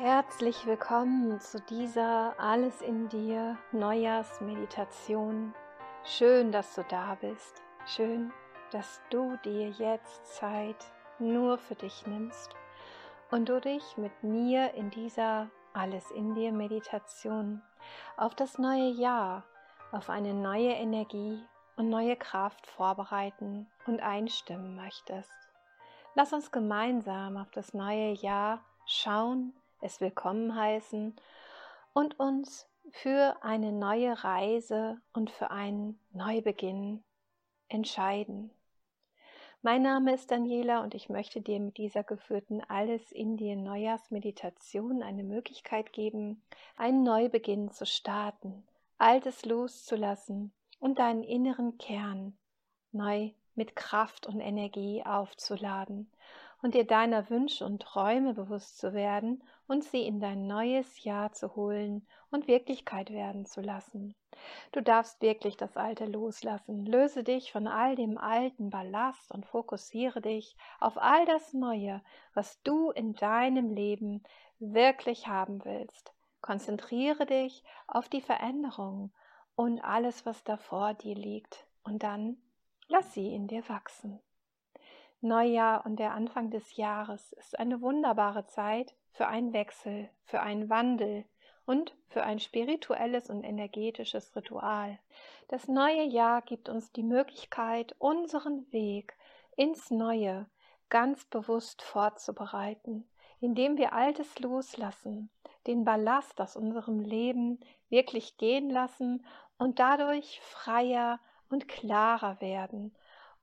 Herzlich willkommen zu dieser Alles in dir Neujahrsmeditation. Schön, dass du da bist. Schön, dass du dir jetzt Zeit nur für dich nimmst und du dich mit mir in dieser Alles in dir Meditation auf das neue Jahr, auf eine neue Energie und neue Kraft vorbereiten und einstimmen möchtest. Lass uns gemeinsam auf das neue Jahr schauen, es willkommen heißen und uns für eine neue Reise und für einen Neubeginn entscheiden. Mein Name ist Daniela und ich möchte dir mit dieser geführten Alles in dir Neujahrsmeditation eine Möglichkeit geben, einen Neubeginn zu starten, Altes loszulassen und deinen inneren Kern neu mit Kraft und Energie aufzuladen und dir deiner Wünsche und Träume bewusst zu werden und sie in dein neues Jahr zu holen und Wirklichkeit werden zu lassen. Du darfst wirklich das Alte loslassen. Löse dich von all dem alten Ballast und fokussiere dich auf all das Neue, was du in deinem Leben wirklich haben willst. Konzentriere dich auf die Veränderung und alles, was da vor dir liegt, und dann lass sie in dir wachsen. Neujahr und der Anfang des Jahres ist eine wunderbare Zeit für einen Wechsel, für einen Wandel und für ein spirituelles und energetisches Ritual. Das neue Jahr gibt uns die Möglichkeit, unseren Weg ins Neue ganz bewusst vorzubereiten, indem wir Altes loslassen, den Ballast aus unserem Leben wirklich gehen lassen und dadurch freier und klarer werden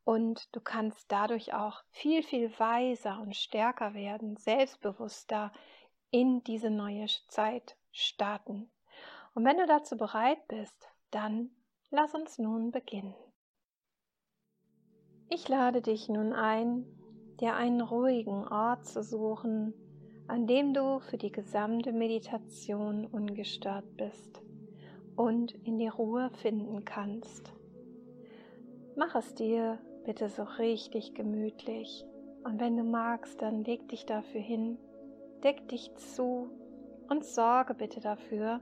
und du kannst dadurch auch viel, viel weiser und stärker werden, selbstbewusster in diese neue Zeit starten. Und wenn du dazu bereit bist, dann lass uns nun beginnen. Ich lade dich nun ein, dir einen ruhigen Ort zu suchen, an dem du für die gesamte Meditation ungestört bist und in die Ruhe finden kannst. Mach es dir bitte so richtig gemütlich. Und wenn du magst, dann leg dich dafür hin, deck dich zu und sorge bitte dafür,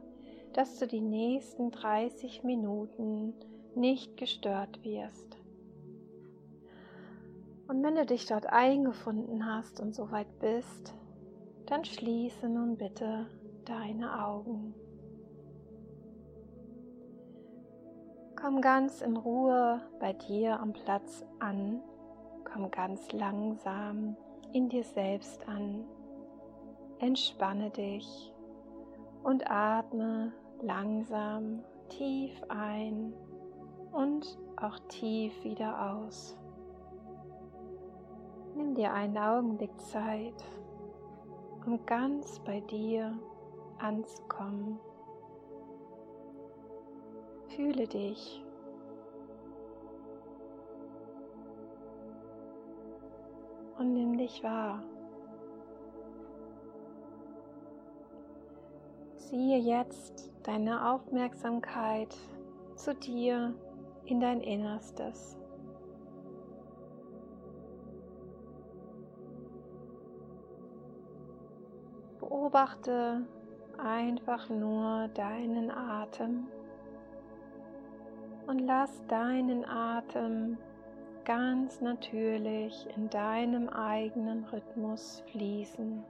dass du die nächsten 30 Minuten nicht gestört wirst. Und wenn du dich dort eingefunden hast und soweit bist, dann schließe nun bitte deine Augen. Komm ganz in Ruhe bei dir am Platz an. Komm ganz langsam in dir selbst an. Entspanne dich und atme langsam tief ein und auch tief wieder aus. Nimm dir einen Augenblick Zeit, um ganz bei dir anzukommen. Fühle dich. Und nimm dich wahr. Ziehe jetzt deine Aufmerksamkeit zu dir in dein Innerstes. Beobachte einfach nur deinen Atem und lass deinen Atem ganz natürlich in deinem eigenen Rhythmus fließen.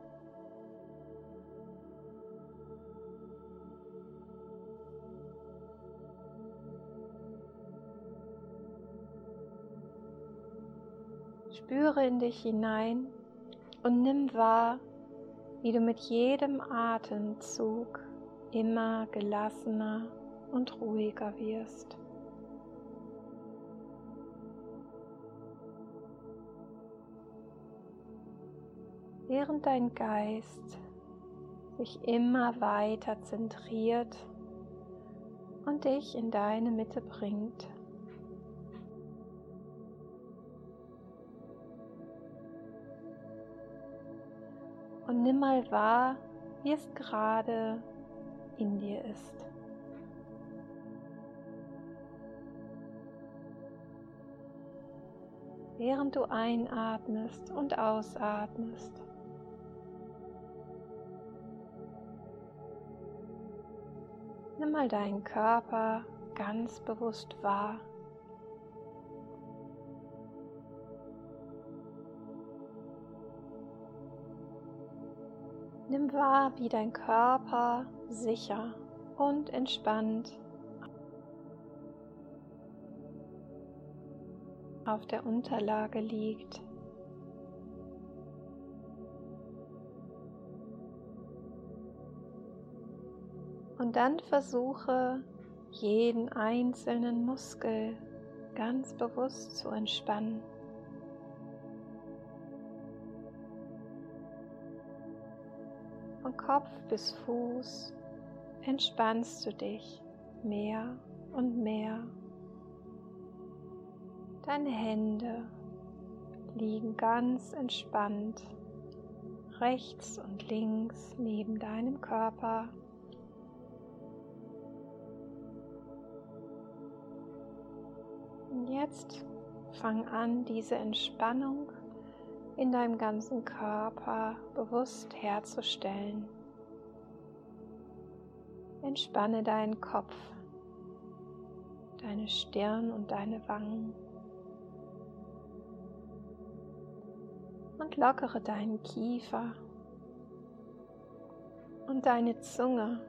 Spüre in dich hinein und nimm wahr, wie du mit jedem Atemzug immer gelassener und ruhiger wirst. Während dein Geist sich immer weiter zentriert und dich in deine Mitte bringt. Und nimm mal wahr, wie es gerade in dir ist. Während du einatmest und ausatmest. Nimm mal deinen Körper ganz bewusst wahr. Nimm wahr, wie dein Körper sicher und entspannt auf der Unterlage liegt. Dann versuche jeden einzelnen Muskel ganz bewusst zu entspannen. Von Kopf bis Fuß entspannst du dich mehr und mehr. Deine Hände liegen ganz entspannt rechts und links neben deinem Körper. Und jetzt fang an, diese Entspannung in deinem ganzen Körper bewusst herzustellen. Entspanne deinen Kopf, deine Stirn und deine Wangen. Und lockere deinen Kiefer und deine Zunge.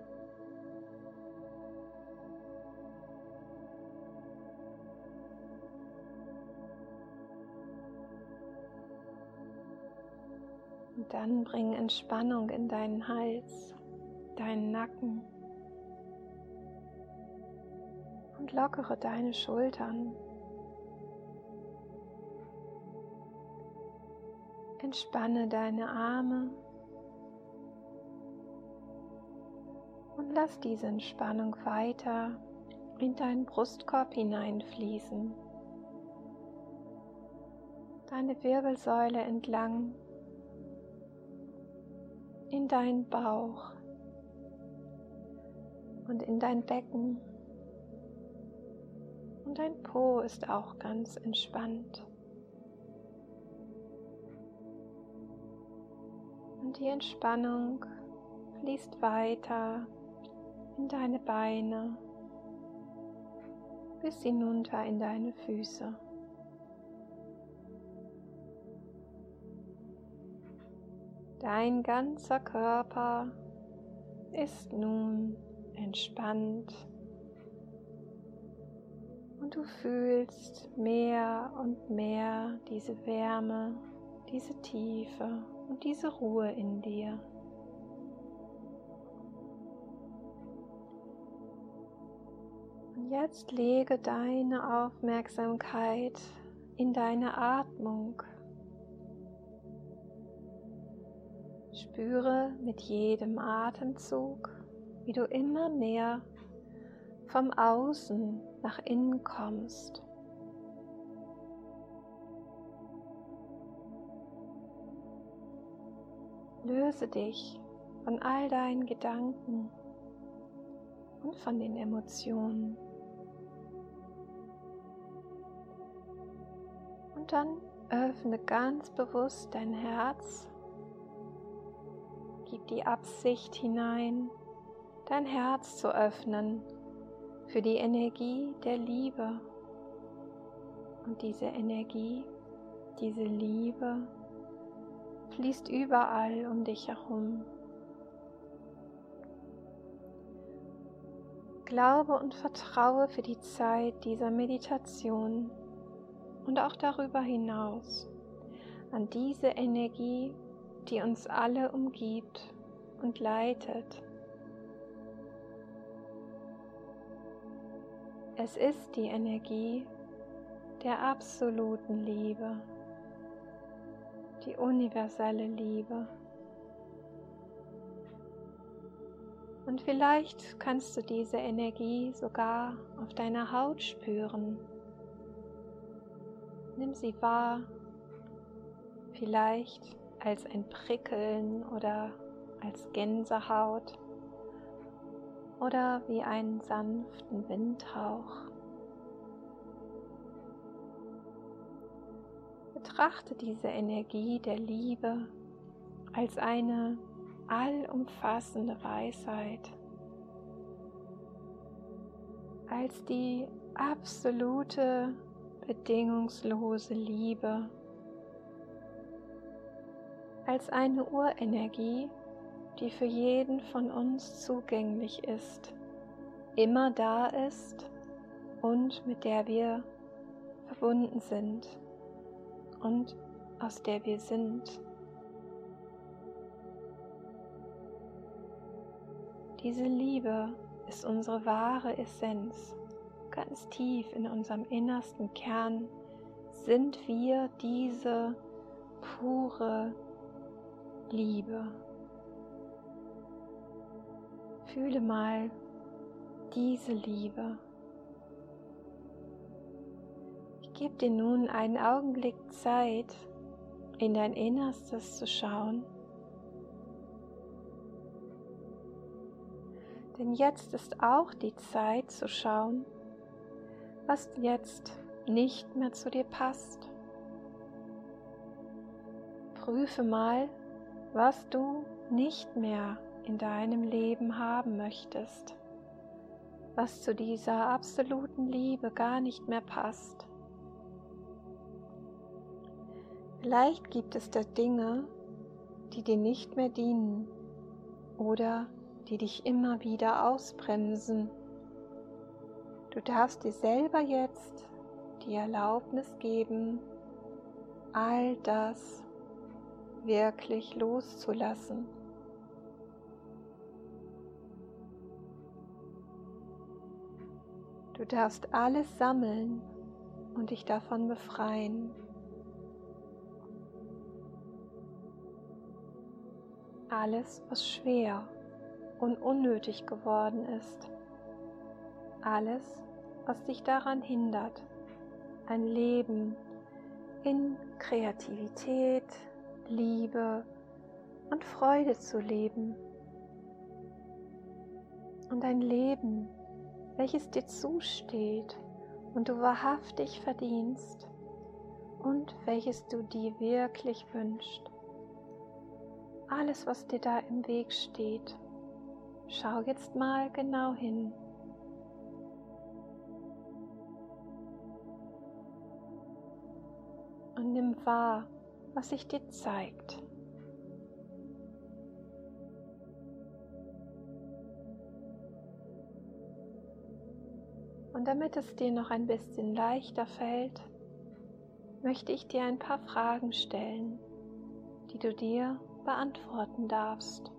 Und dann bring Entspannung in deinen Hals, deinen Nacken und lockere deine Schultern. Entspanne deine Arme und lass diese Entspannung weiter in deinen Brustkorb hineinfließen, deine Wirbelsäule entlang in deinen Bauch und in dein Becken. Und dein Po ist auch ganz entspannt. Und die Entspannung fließt weiter in deine Beine bis hinunter in deine Füße. Dein ganzer Körper ist nun entspannt und du fühlst mehr und mehr diese Wärme, diese Tiefe und diese Ruhe in dir. Und jetzt lege deine Aufmerksamkeit in deine Atmung. Spüre mit jedem Atemzug, wie du immer mehr vom Außen nach innen kommst. Löse dich von all deinen Gedanken und von den Emotionen. Und dann öffne ganz bewusst dein Herz Gib die Absicht hinein, dein Herz zu öffnen für die Energie der Liebe. Und diese Energie, diese Liebe fließt überall um dich herum. Glaube und vertraue für die Zeit dieser Meditation und auch darüber hinaus an diese Energie die uns alle umgibt und leitet. Es ist die Energie der absoluten Liebe, die universelle Liebe. Und vielleicht kannst du diese Energie sogar auf deiner Haut spüren. Nimm sie wahr. Vielleicht als ein Prickeln oder als Gänsehaut oder wie einen sanften Windhauch. Betrachte diese Energie der Liebe als eine allumfassende Weisheit, als die absolute bedingungslose Liebe, als eine Urenergie, die für jeden von uns zugänglich ist, immer da ist und mit der wir verbunden sind und aus der wir sind. Diese Liebe ist unsere wahre Essenz. Ganz tief in unserem innersten Kern sind wir diese pure Liebe. Fühle mal diese Liebe. Ich gebe dir nun einen Augenblick Zeit, in dein Innerstes zu schauen. Denn jetzt ist auch die Zeit zu schauen, was jetzt nicht mehr zu dir passt. Prüfe mal, was du nicht mehr in deinem Leben haben möchtest, was zu dieser absoluten Liebe gar nicht mehr passt. Vielleicht gibt es da Dinge, die dir nicht mehr dienen oder die dich immer wieder ausbremsen. Du darfst dir selber jetzt die Erlaubnis geben, all das wirklich loszulassen. Du darfst alles sammeln und dich davon befreien. Alles, was schwer und unnötig geworden ist. Alles, was dich daran hindert, ein Leben in Kreativität, Liebe und Freude zu leben. Und ein Leben, welches dir zusteht und du wahrhaftig verdienst und welches du dir wirklich wünschst. Alles, was dir da im Weg steht, schau jetzt mal genau hin. Und nimm wahr, was sich dir zeigt. Und damit es dir noch ein bisschen leichter fällt, möchte ich dir ein paar Fragen stellen, die du dir beantworten darfst.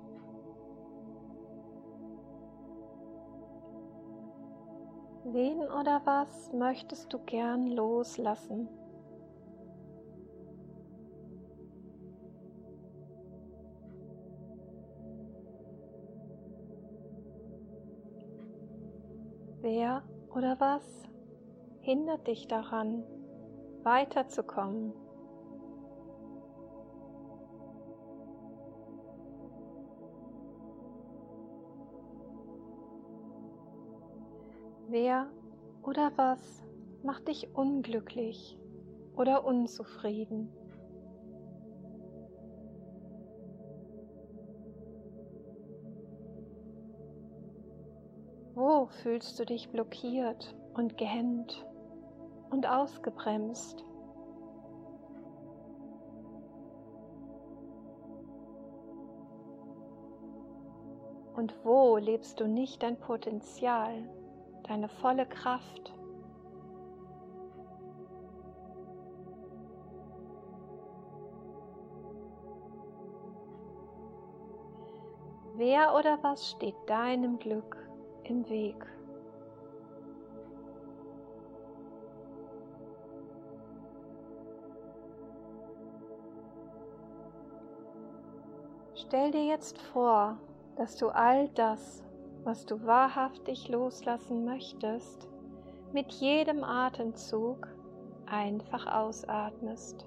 Wen oder was möchtest du gern loslassen? Wer oder was hindert dich daran, weiterzukommen? Wer oder was macht dich unglücklich oder unzufrieden? Fühlst du dich blockiert und gehemmt und ausgebremst? Und wo lebst du nicht dein Potenzial, deine volle Kraft? Wer oder was steht deinem Glück im Weg. Stell dir jetzt vor, dass du all das, was du wahrhaftig loslassen möchtest, mit jedem Atemzug einfach ausatmest.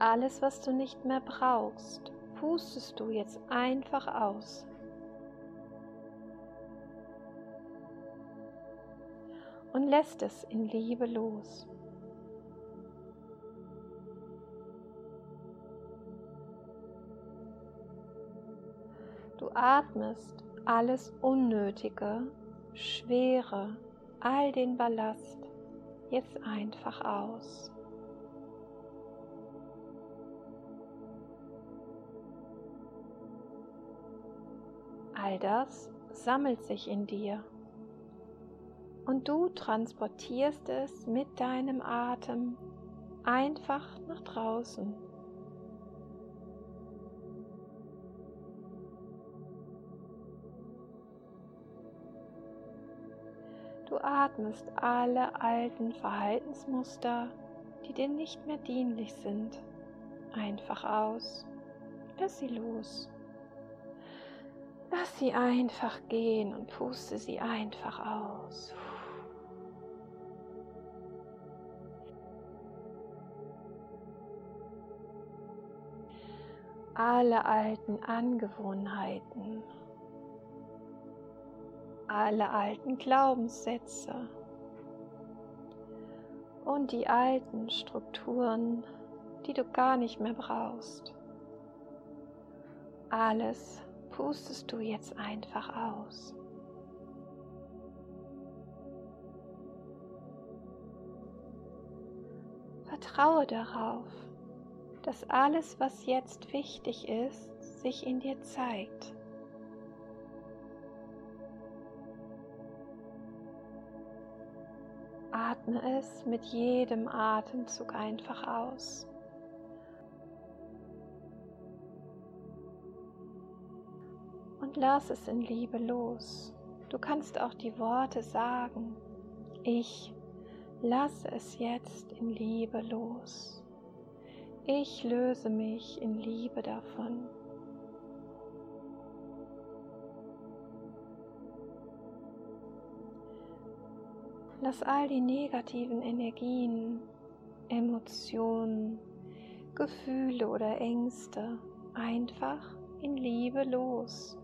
Alles, was du nicht mehr brauchst, pustest du jetzt einfach aus. Und lässt es in Liebe los. Du atmest alles Unnötige, Schwere, all den Ballast jetzt einfach aus. All das sammelt sich in dir und du transportierst es mit deinem Atem einfach nach draußen. Du atmest alle alten Verhaltensmuster, die dir nicht mehr dienlich sind, einfach aus. Lass sie los. Lass sie einfach gehen und puste sie einfach aus. Alle alten Angewohnheiten alle alten Glaubenssätze und die alten Strukturen, die du gar nicht mehr brauchst. Alles pustest du jetzt einfach aus. Vertraue darauf, dass alles, was jetzt wichtig ist, sich in dir zeigt. Atme es mit jedem Atemzug einfach aus. Und lass es in Liebe los. Du kannst auch die Worte sagen. Ich lasse es jetzt in Liebe los. Ich löse mich in Liebe davon. Lass all die negativen Energien, Emotionen, Gefühle oder Ängste einfach in Liebe los.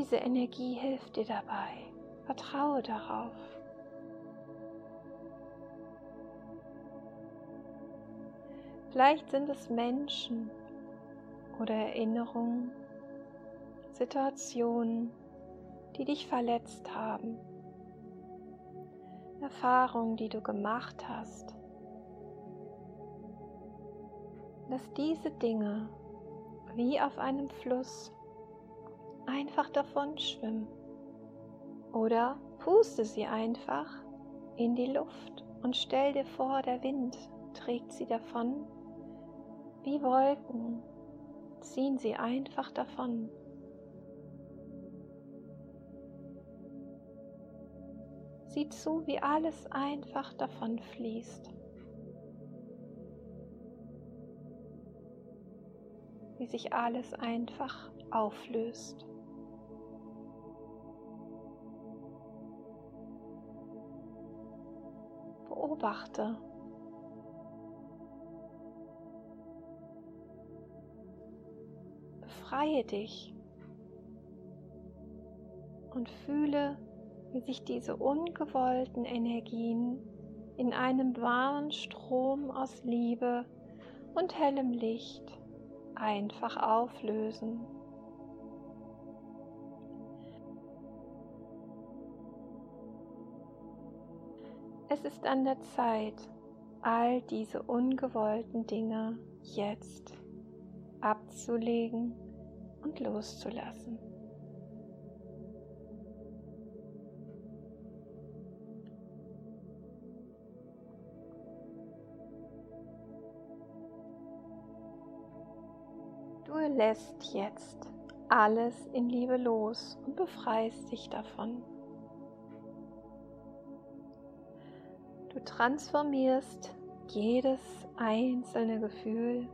Diese Energie hilft dir dabei. Vertraue darauf. Vielleicht sind es Menschen oder Erinnerungen, Situationen, die dich verletzt haben, Erfahrungen, die du gemacht hast. Lass diese Dinge wie auf einem Fluss einfach davon schwimmen oder puste sie einfach in die Luft und stell dir vor, der Wind trägt sie davon wie Wolken, ziehen sie einfach davon. Sieh zu, wie alles einfach davon fließt. Wie sich alles einfach auflöst. Beobachte. Befreie dich und fühle, wie sich diese ungewollten Energien in einem warmen Strom aus Liebe und hellem Licht einfach auflösen. Es ist an der Zeit, all diese ungewollten Dinge jetzt abzulegen und loszulassen. Du lässt jetzt alles in Liebe los und befreist dich davon. Du transformierst jedes einzelne Gefühl,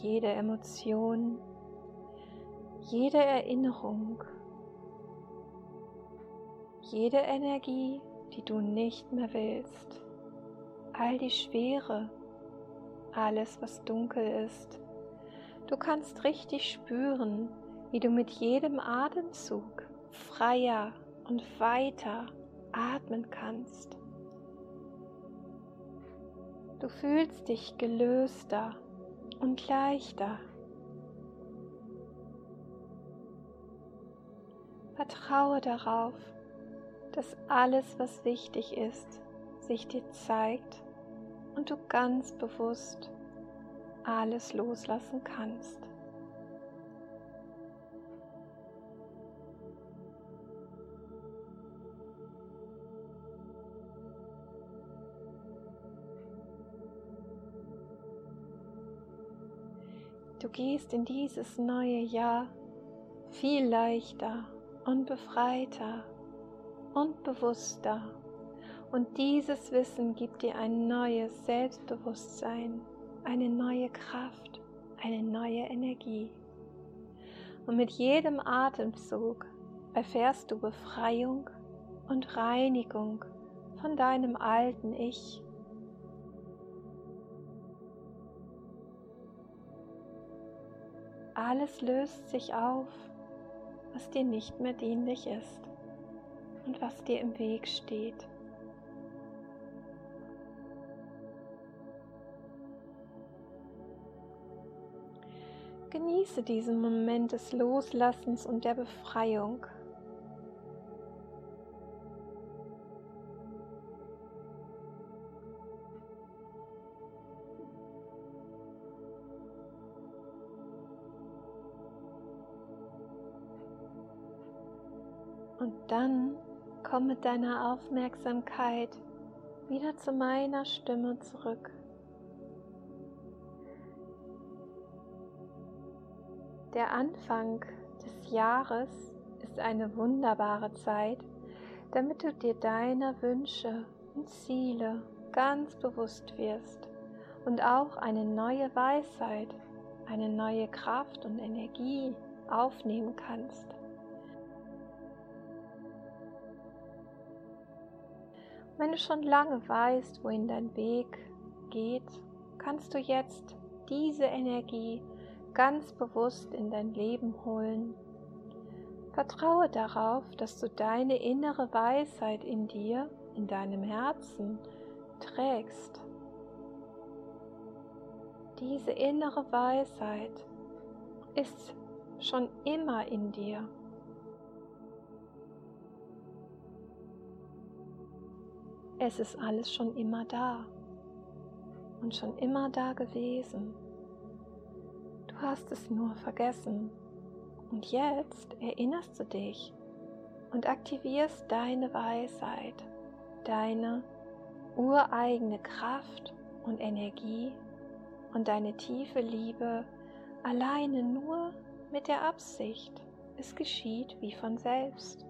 jede Emotion, jede Erinnerung, jede Energie, die du nicht mehr willst, all die Schwere, alles, was dunkel ist, Du kannst richtig spüren, wie du mit jedem Atemzug freier und weiter atmen kannst. Du fühlst dich gelöster und leichter. Vertraue darauf, dass alles, was wichtig ist, sich dir zeigt und du ganz bewusst alles loslassen kannst. Du gehst in dieses neue Jahr viel leichter und befreiter und bewusster. Und dieses Wissen gibt dir ein neues Selbstbewusstsein, eine neue Kraft, eine neue Energie. Und mit jedem Atemzug erfährst du Befreiung und Reinigung von deinem alten Ich Alles löst sich auf, was dir nicht mehr dienlich ist und was dir im Weg steht. Genieße diesen Moment des Loslassens und der Befreiung. Und dann komm mit deiner Aufmerksamkeit wieder zu meiner Stimme zurück. Der Anfang des Jahres ist eine wunderbare Zeit, damit du dir deiner Wünsche und Ziele ganz bewusst wirst und auch eine neue Weisheit, eine neue Kraft und Energie aufnehmen kannst. Wenn du schon lange weißt, wohin dein Weg geht, kannst du jetzt diese Energie ganz bewusst in dein Leben holen. Vertraue darauf, dass du deine innere Weisheit in dir, in deinem Herzen trägst. Diese innere Weisheit ist schon immer in dir. Es ist alles schon immer da und schon immer da gewesen. Du hast es nur vergessen. Und jetzt erinnerst du dich und aktivierst deine Weisheit, deine ureigene Kraft und Energie und deine tiefe Liebe alleine nur mit der Absicht, es geschieht wie von selbst.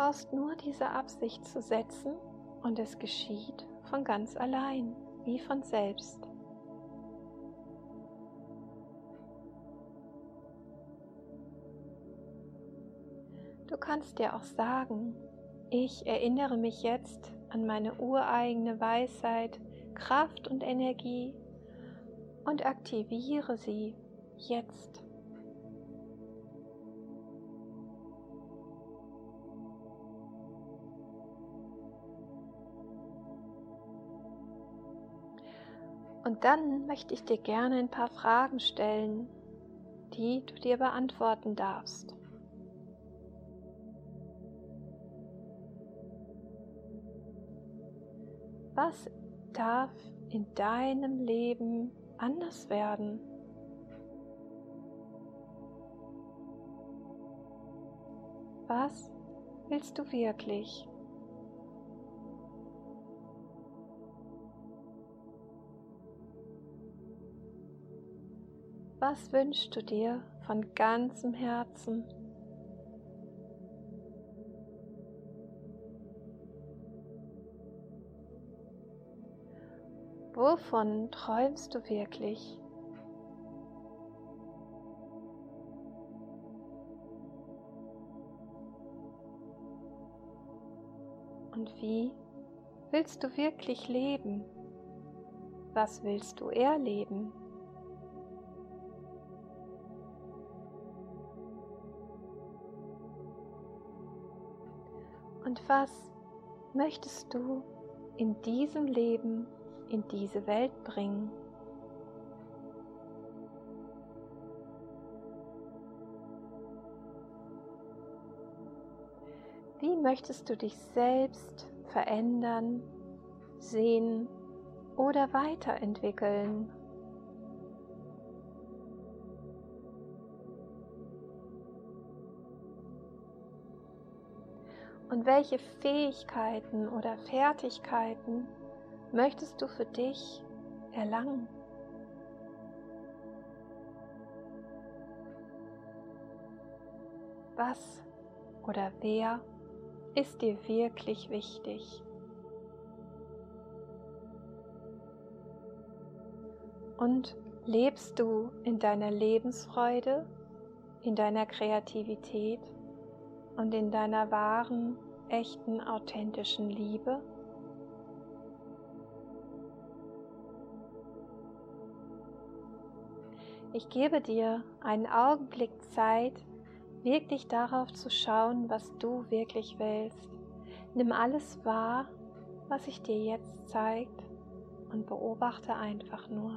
Brauchst nur diese Absicht zu setzen und es geschieht von ganz allein, wie von selbst. Du kannst dir auch sagen, ich erinnere mich jetzt an meine ureigene Weisheit, Kraft und Energie und aktiviere sie jetzt. Und dann möchte ich dir gerne ein paar Fragen stellen, die du dir beantworten darfst. Was darf in deinem Leben anders werden? Was willst du wirklich? Was wünschst du dir von ganzem Herzen? Wovon träumst du wirklich? Und wie willst du wirklich leben? Was willst du erleben? Und was möchtest du in diesem Leben in diese Welt bringen? Wie möchtest du dich selbst verändern, sehen oder weiterentwickeln? Und welche Fähigkeiten oder Fertigkeiten möchtest du für dich erlangen? Was oder wer ist dir wirklich wichtig? Und lebst du in deiner Lebensfreude, in deiner Kreativität und in deiner wahren, echten, authentischen Liebe? Ich gebe dir einen Augenblick Zeit, wirklich darauf zu schauen, was du wirklich willst. Nimm alles wahr, was sich dir jetzt zeigt und beobachte einfach nur.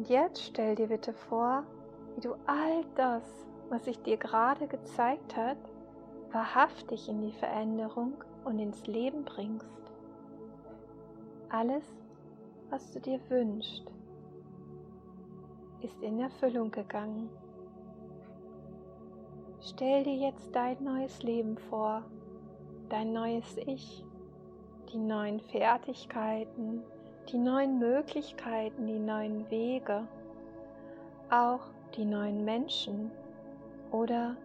Und jetzt stell dir bitte vor, wie du all das, was sich dir gerade gezeigt hat, wahrhaftig in die Veränderung und ins Leben bringst. Alles, was du dir wünschst, ist in Erfüllung gegangen. Stell dir jetzt dein neues Leben vor, dein neues Ich, die neuen Fertigkeiten, die neuen Möglichkeiten, die neuen Wege, auch die neuen Menschen oder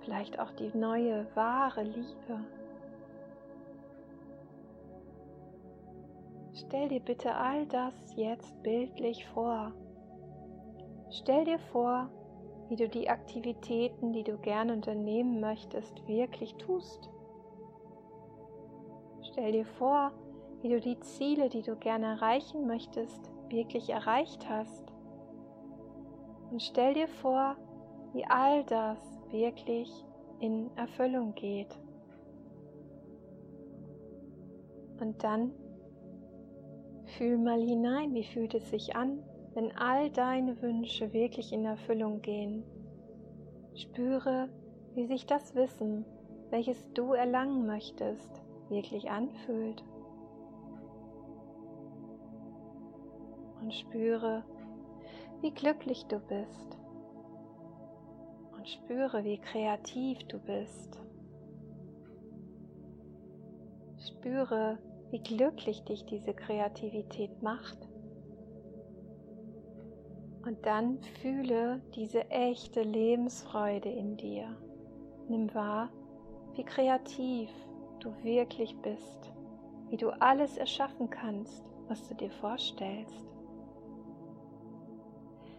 vielleicht auch die neue wahre Liebe. Stell dir bitte all das jetzt bildlich vor. Stell dir vor, wie du die Aktivitäten, die du gerne unternehmen möchtest, wirklich tust. Stell dir vor, wie du die Ziele, die du gerne erreichen möchtest, wirklich erreicht hast. Und stell dir vor, wie all das wirklich in Erfüllung geht. Und dann fühl mal hinein, wie fühlt es sich an, wenn all deine Wünsche wirklich in Erfüllung gehen. Spüre, wie sich das Wissen, welches du erlangen möchtest, wirklich anfühlt. Und spüre, wie glücklich du bist. Und spüre, wie kreativ du bist. Spüre, wie glücklich dich diese Kreativität macht. Und dann fühle diese echte Lebensfreude in dir. Nimm wahr, wie kreativ du wirklich bist, wie du alles erschaffen kannst, was du dir vorstellst.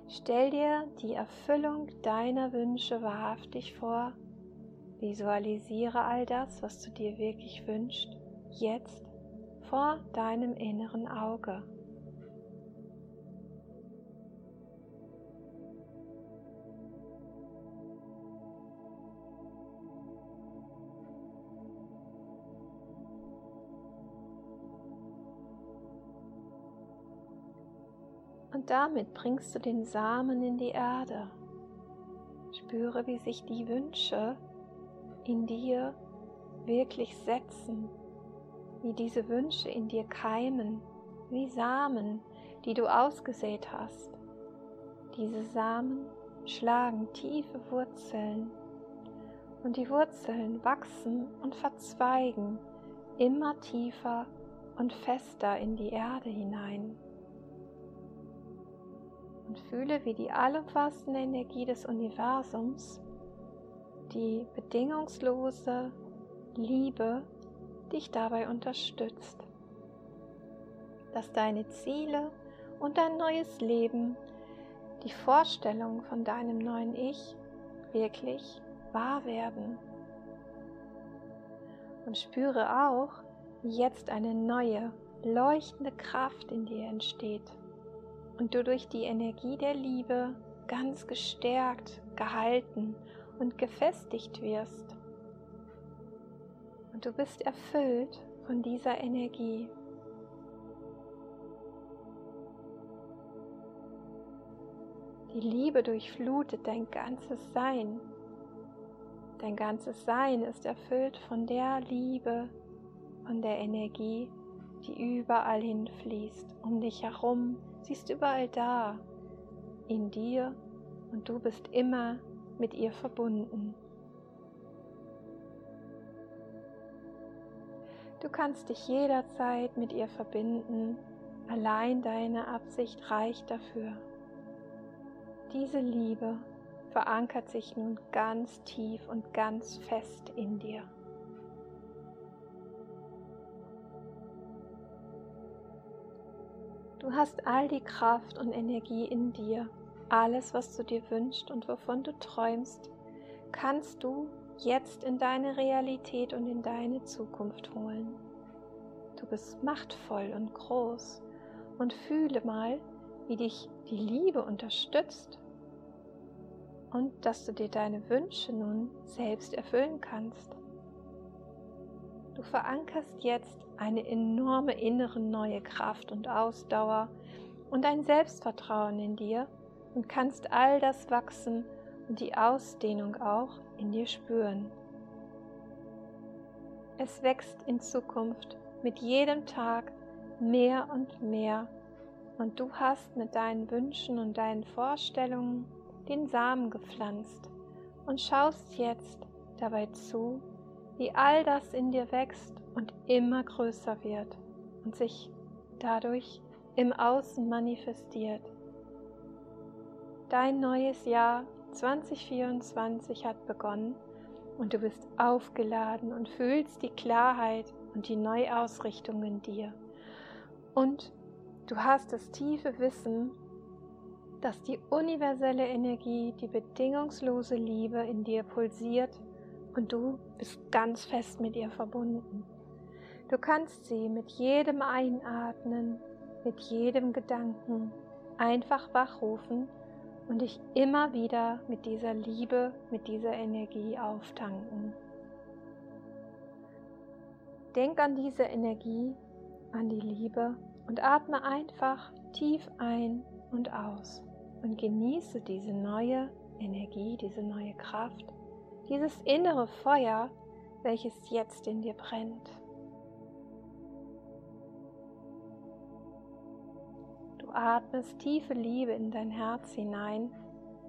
Stell dir die Erfüllung deiner Wünsche wahrhaftig vor. Visualisiere all das, was du dir wirklich wünschst, jetzt vor deinem inneren Auge. Und damit bringst du den Samen in die Erde. Spüre, wie sich die Wünsche in dir wirklich setzen, wie diese Wünsche in dir keimen, wie Samen, die du ausgesät hast. Diese Samen schlagen tiefe Wurzeln und die Wurzeln wachsen und verzweigen immer tiefer und fester in die Erde hinein und fühle, wie die allumfassende Energie des Universums, die bedingungslose Liebe dich dabei unterstützt, dass deine Ziele und dein neues Leben, die Vorstellung von deinem neuen Ich wirklich wahr werden. Und spüre auch, wie jetzt eine neue, leuchtende Kraft in dir entsteht und du durch die Energie der Liebe ganz gestärkt, gehalten und gefestigt wirst. Und du bist erfüllt von dieser Energie. Die Liebe durchflutet dein ganzes Sein. Dein ganzes Sein ist erfüllt von der Liebe, von der Energie, die überall hinfließt, um dich herum, Sie ist überall da, in dir und du bist immer mit ihr verbunden. Du kannst dich jederzeit mit ihr verbinden, allein deine Absicht reicht dafür. Diese Liebe verankert sich nun ganz tief und ganz fest in dir. Du hast all die Kraft und Energie in dir. Alles, was du dir wünschst und wovon du träumst, kannst du jetzt in deine Realität und in deine Zukunft holen. Du bist machtvoll und groß und fühle mal, wie dich die Liebe unterstützt und dass du dir deine Wünsche nun selbst erfüllen kannst. Du verankerst jetzt eine enorme innere neue Kraft und Ausdauer und ein Selbstvertrauen in dir und kannst all das wachsen und die Ausdehnung auch in dir spüren. Es wächst in Zukunft mit jedem Tag mehr und mehr und du hast mit deinen Wünschen und deinen Vorstellungen den Samen gepflanzt und schaust jetzt dabei zu, wie all das in dir wächst und immer größer wird und sich dadurch im Außen manifestiert. Dein neues Jahr 2024 hat begonnen und du bist aufgeladen und fühlst die Klarheit und die Neuausrichtung in dir. Und du hast das tiefe Wissen, dass die universelle Energie, die bedingungslose Liebe in dir pulsiert und du bist ganz fest mit ihr verbunden. Du kannst sie mit jedem Einatmen, mit jedem Gedanken einfach wachrufen und dich immer wieder mit dieser Liebe, mit dieser Energie auftanken. Denk an diese Energie, an die Liebe und atme einfach tief ein und aus und genieße diese neue Energie, diese neue Kraft dieses innere Feuer, welches jetzt in dir brennt. Du atmest tiefe Liebe in dein Herz hinein.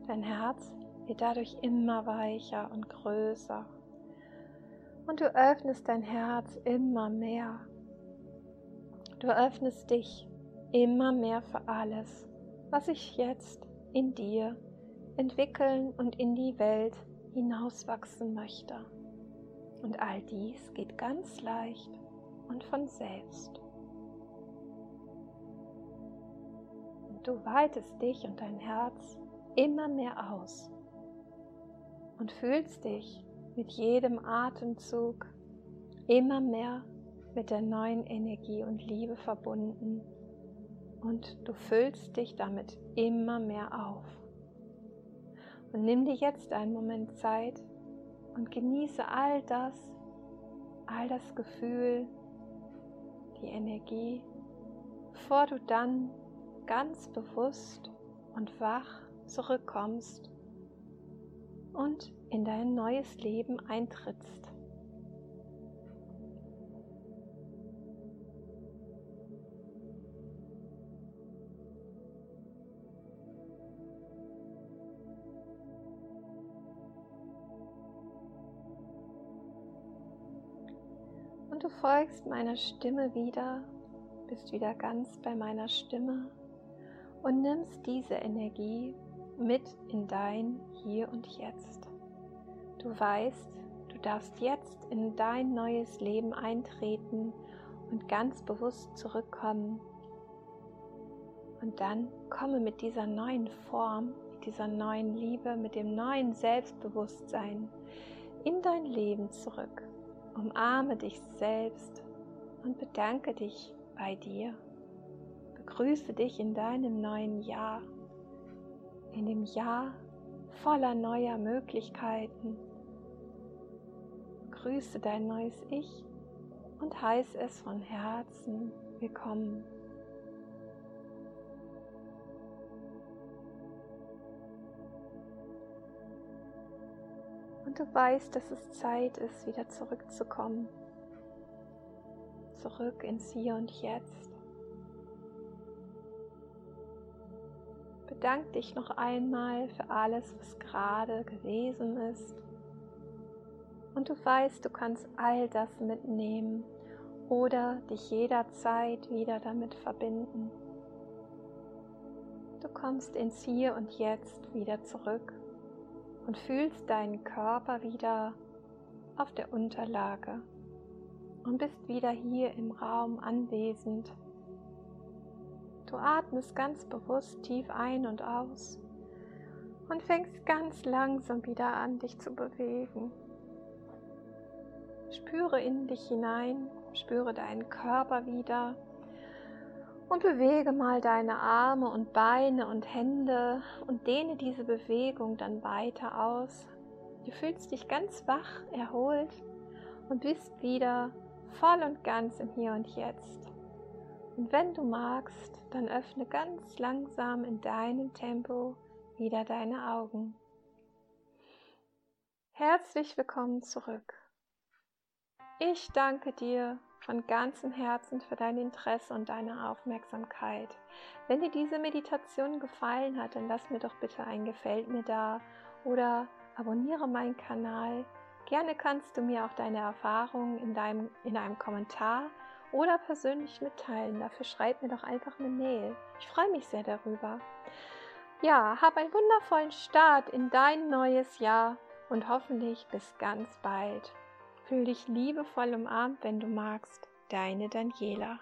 Dein Herz wird dadurch immer weicher und größer. Und du öffnest dein Herz immer mehr. Du öffnest dich immer mehr für alles, was sich jetzt in dir entwickeln und in die Welt hinauswachsen möchte. Und all dies geht ganz leicht und von selbst. Du weitest dich und dein Herz immer mehr aus und fühlst dich mit jedem Atemzug immer mehr mit der neuen Energie und Liebe verbunden und du füllst dich damit immer mehr auf. Und nimm dir jetzt einen Moment Zeit und genieße all das, all das Gefühl, die Energie, bevor du dann ganz bewusst und wach zurückkommst und in dein neues Leben eintrittst. Du folgst meiner Stimme wieder, bist wieder ganz bei meiner Stimme und nimmst diese Energie mit in dein Hier und Jetzt. Du weißt, du darfst jetzt in dein neues Leben eintreten und ganz bewusst zurückkommen. Und dann komme mit dieser neuen Form, mit dieser neuen Liebe, mit dem neuen Selbstbewusstsein in dein Leben zurück. Umarme dich selbst und bedanke dich bei dir. Begrüße dich in deinem neuen Jahr, in dem Jahr voller neuer Möglichkeiten. Grüße dein neues Ich und heiße es von Herzen willkommen. Und du weißt, dass es Zeit ist, wieder zurückzukommen. Zurück ins Hier und Jetzt. Bedank dich noch einmal für alles, was gerade gewesen ist. Und du weißt, du kannst all das mitnehmen oder dich jederzeit wieder damit verbinden. Du kommst ins Hier und Jetzt wieder zurück und fühlst deinen Körper wieder auf der Unterlage und bist wieder hier im Raum anwesend. Du atmest ganz bewusst tief ein und aus und fängst ganz langsam wieder an, dich zu bewegen. Spüre in dich hinein, spüre deinen Körper wieder und bewege mal deine Arme und Beine und Hände und dehne diese Bewegung dann weiter aus. Du fühlst dich ganz wach, erholt und bist wieder voll und ganz im Hier und Jetzt. Und wenn du magst, dann öffne ganz langsam in deinem Tempo wieder deine Augen. Herzlich willkommen zurück. Ich danke dir von ganzem Herzen für dein Interesse und deine Aufmerksamkeit. Wenn dir diese Meditation gefallen hat, dann lass mir doch bitte ein Gefällt mir da oder abonniere meinen Kanal. Gerne kannst du mir auch deine Erfahrungen in, deinem, in einem Kommentar oder persönlich mitteilen. Dafür schreib mir doch einfach eine Mail. Ich freue mich sehr darüber. Ja, hab einen wundervollen Start in dein neues Jahr und hoffentlich bis ganz bald. Fühl dich liebevoll umarmt, wenn du magst. Deine Daniela.